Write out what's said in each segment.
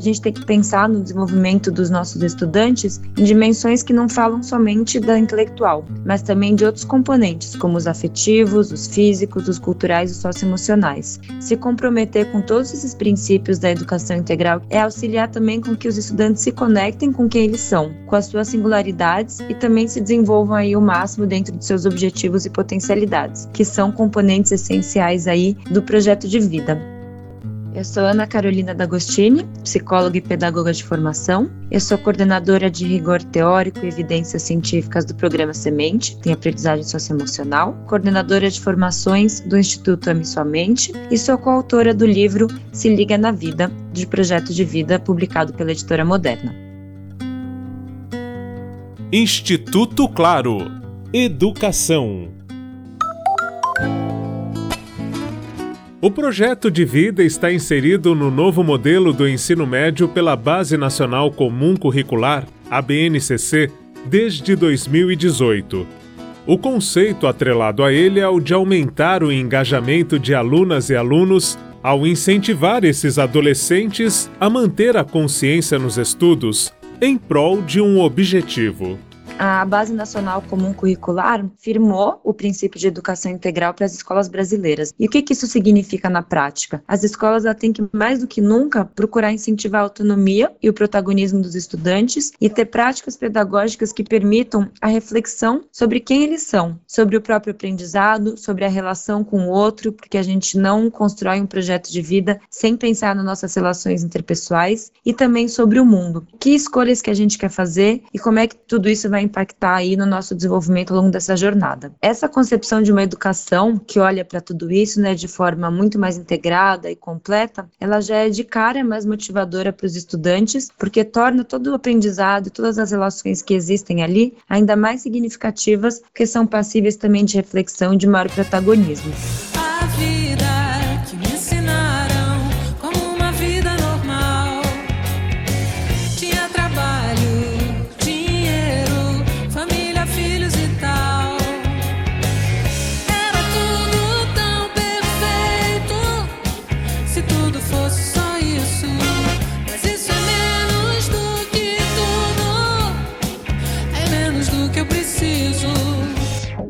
a gente tem que pensar no desenvolvimento dos nossos estudantes em dimensões que não falam somente da intelectual, mas também de outros componentes, como os afetivos, os físicos, os culturais e os socioemocionais. Se comprometer com todos esses princípios da educação integral é auxiliar também com que os estudantes se conectem com quem eles são, com as suas singularidades e também se desenvolvam aí o máximo dentro de seus objetivos e potencialidades, que são componentes essenciais aí do projeto de vida. Eu sou Ana Carolina D'Agostini, psicóloga e pedagoga de formação. Eu sou coordenadora de rigor teórico e evidências científicas do programa Semente, tem aprendizagem socioemocional, coordenadora de formações do Instituto Ame Sua Mente e sou coautora do livro Se Liga na Vida, de projeto de vida publicado pela editora Moderna. Instituto Claro. Educação. O projeto de vida está inserido no novo modelo do ensino médio pela Base Nacional Comum Curricular, BNCC, desde 2018. O conceito atrelado a ele é o de aumentar o engajamento de alunas e alunos ao incentivar esses adolescentes a manter a consciência nos estudos em prol de um objetivo a Base Nacional Comum Curricular firmou o princípio de educação integral para as escolas brasileiras. E o que, que isso significa na prática? As escolas têm que, mais do que nunca, procurar incentivar a autonomia e o protagonismo dos estudantes e ter práticas pedagógicas que permitam a reflexão sobre quem eles são, sobre o próprio aprendizado, sobre a relação com o outro, porque a gente não constrói um projeto de vida sem pensar nas nossas relações interpessoais e também sobre o mundo. Que escolhas que a gente quer fazer e como é que tudo isso vai impactar aí no nosso desenvolvimento ao longo dessa jornada. Essa concepção de uma educação que olha para tudo isso, né, de forma muito mais integrada e completa, ela já é de cara mais motivadora para os estudantes, porque torna todo o aprendizado e todas as relações que existem ali ainda mais significativas, porque são passíveis também de reflexão e de maior protagonismo.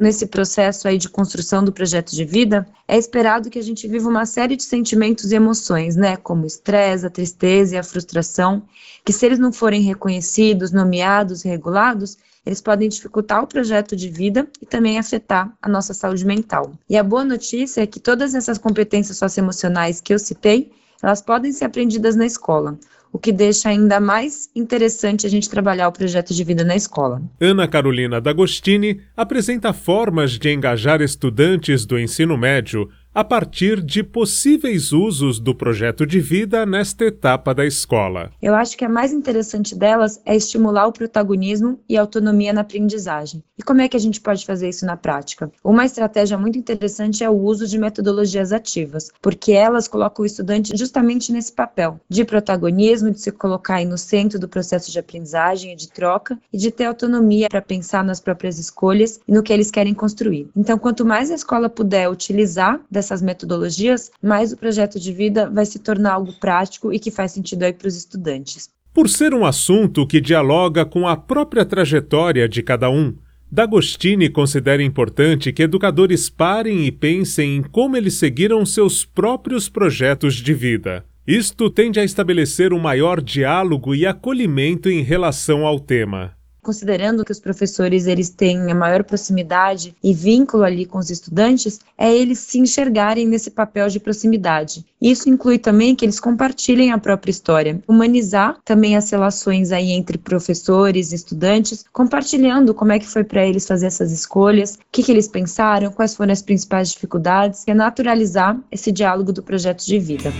Nesse processo aí de construção do projeto de vida, é esperado que a gente viva uma série de sentimentos e emoções, né, como o estresse, a tristeza e a frustração, que se eles não forem reconhecidos, nomeados, regulados, eles podem dificultar o projeto de vida e também afetar a nossa saúde mental. E a boa notícia é que todas essas competências socioemocionais que eu citei, elas podem ser aprendidas na escola o que deixa ainda mais interessante a gente trabalhar o projeto de vida na escola. Ana Carolina D'Agostini apresenta formas de engajar estudantes do ensino médio a partir de possíveis usos do projeto de vida nesta etapa da escola. Eu acho que a mais interessante delas é estimular o protagonismo e autonomia na aprendizagem. E como é que a gente pode fazer isso na prática? Uma estratégia muito interessante é o uso de metodologias ativas, porque elas colocam o estudante justamente nesse papel de protagonismo, de se colocar aí no centro do processo de aprendizagem e de troca e de ter autonomia para pensar nas próprias escolhas e no que eles querem construir. Então, quanto mais a escola puder utilizar dessas metodologias, mais o projeto de vida vai se tornar algo prático e que faz sentido aí para os estudantes. Por ser um assunto que dialoga com a própria trajetória de cada um, D'Agostini considera importante que educadores parem e pensem em como eles seguiram seus próprios projetos de vida. Isto tende a estabelecer um maior diálogo e acolhimento em relação ao tema considerando que os professores eles têm a maior proximidade e vínculo ali com os estudantes, é eles se enxergarem nesse papel de proximidade. Isso inclui também que eles compartilhem a própria história, humanizar também as relações aí entre professores e estudantes, compartilhando como é que foi para eles fazer essas escolhas, o que, que eles pensaram, quais foram as principais dificuldades, e é naturalizar esse diálogo do projeto de vida.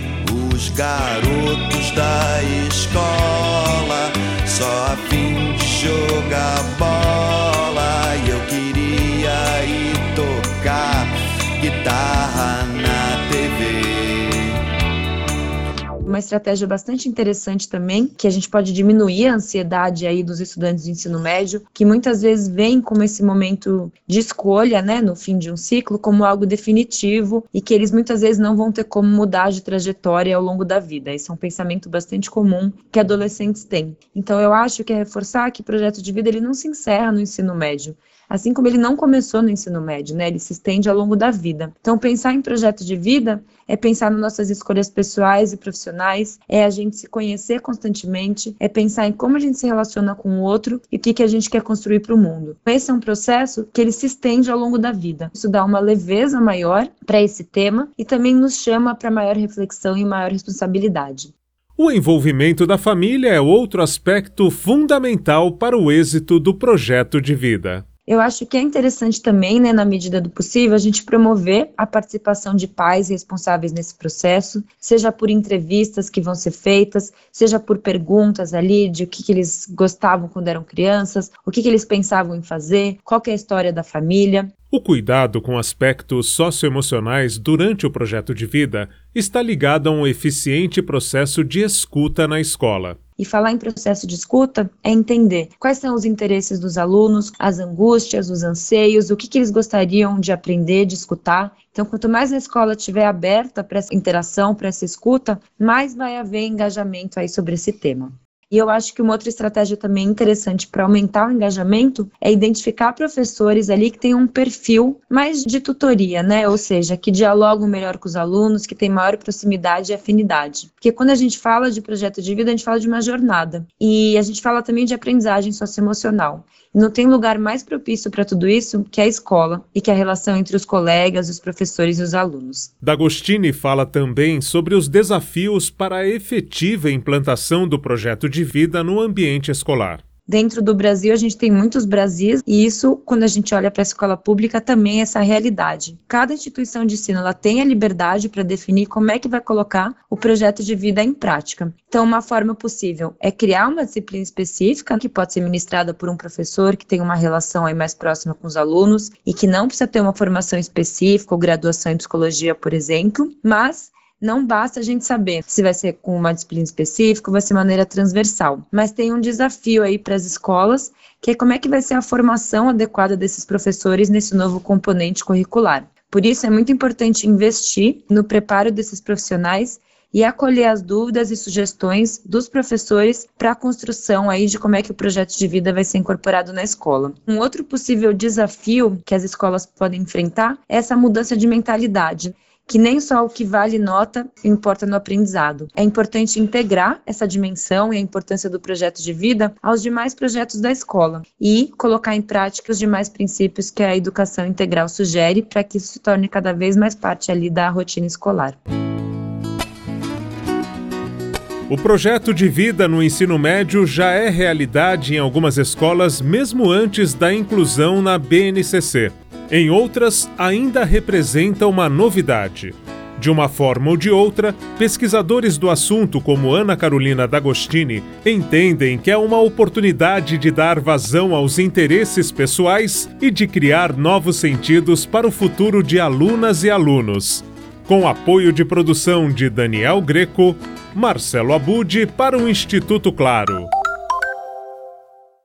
Os garotos da escola só a fim jogar bola estratégia bastante interessante também, que a gente pode diminuir a ansiedade aí dos estudantes de ensino médio, que muitas vezes vem como esse momento de escolha, né, no fim de um ciclo, como algo definitivo e que eles muitas vezes não vão ter como mudar de trajetória ao longo da vida. Esse é um pensamento bastante comum que adolescentes têm. Então eu acho que é reforçar que o projeto de vida ele não se encerra no ensino médio assim como ele não começou no ensino médio, né? Ele se estende ao longo da vida. Então, pensar em projeto de vida é pensar nas nossas escolhas pessoais e profissionais, é a gente se conhecer constantemente, é pensar em como a gente se relaciona com o outro e o que, que a gente quer construir para o mundo. Esse é um processo que ele se estende ao longo da vida. Isso dá uma leveza maior para esse tema e também nos chama para maior reflexão e maior responsabilidade. O envolvimento da família é outro aspecto fundamental para o êxito do projeto de vida. Eu acho que é interessante também, né, na medida do possível, a gente promover a participação de pais responsáveis nesse processo, seja por entrevistas que vão ser feitas, seja por perguntas ali de o que, que eles gostavam quando eram crianças, o que, que eles pensavam em fazer, qual é a história da família. O cuidado com aspectos socioemocionais durante o projeto de vida está ligado a um eficiente processo de escuta na escola. E falar em processo de escuta é entender quais são os interesses dos alunos, as angústias, os anseios, o que, que eles gostariam de aprender, de escutar. Então, quanto mais a escola estiver aberta para essa interação, para essa escuta, mais vai haver engajamento aí sobre esse tema. E eu acho que uma outra estratégia também interessante para aumentar o engajamento é identificar professores ali que têm um perfil mais de tutoria, né? Ou seja, que dialogam melhor com os alunos, que têm maior proximidade e afinidade. Porque quando a gente fala de projeto de vida, a gente fala de uma jornada. E a gente fala também de aprendizagem socioemocional. E não tem lugar mais propício para tudo isso que a escola e que a relação entre os colegas, os professores e os alunos. D'Agostini fala também sobre os desafios para a efetiva implantação do projeto de vida no ambiente escolar. Dentro do Brasil, a gente tem muitos Brasis, e isso, quando a gente olha para a escola pública, também é essa realidade. Cada instituição de ensino ela tem a liberdade para definir como é que vai colocar o projeto de vida em prática. Então, uma forma possível é criar uma disciplina específica que pode ser ministrada por um professor que tem uma relação aí mais próxima com os alunos e que não precisa ter uma formação específica ou graduação em psicologia, por exemplo, mas não basta a gente saber se vai ser com uma disciplina específica vai ser maneira transversal. Mas tem um desafio aí para as escolas, que é como é que vai ser a formação adequada desses professores nesse novo componente curricular. Por isso é muito importante investir no preparo desses profissionais e acolher as dúvidas e sugestões dos professores para a construção aí de como é que o projeto de vida vai ser incorporado na escola. Um outro possível desafio que as escolas podem enfrentar é essa mudança de mentalidade que nem só o que vale nota importa no aprendizado. É importante integrar essa dimensão e a importância do projeto de vida aos demais projetos da escola e colocar em prática os demais princípios que a educação integral sugere para que isso se torne cada vez mais parte ali da rotina escolar. O projeto de vida no ensino médio já é realidade em algumas escolas mesmo antes da inclusão na BNCC. Em outras, ainda representa uma novidade. De uma forma ou de outra, pesquisadores do assunto como Ana Carolina D'Agostini entendem que é uma oportunidade de dar vazão aos interesses pessoais e de criar novos sentidos para o futuro de alunas e alunos. Com apoio de produção de Daniel Greco, Marcelo Abude para o Instituto Claro.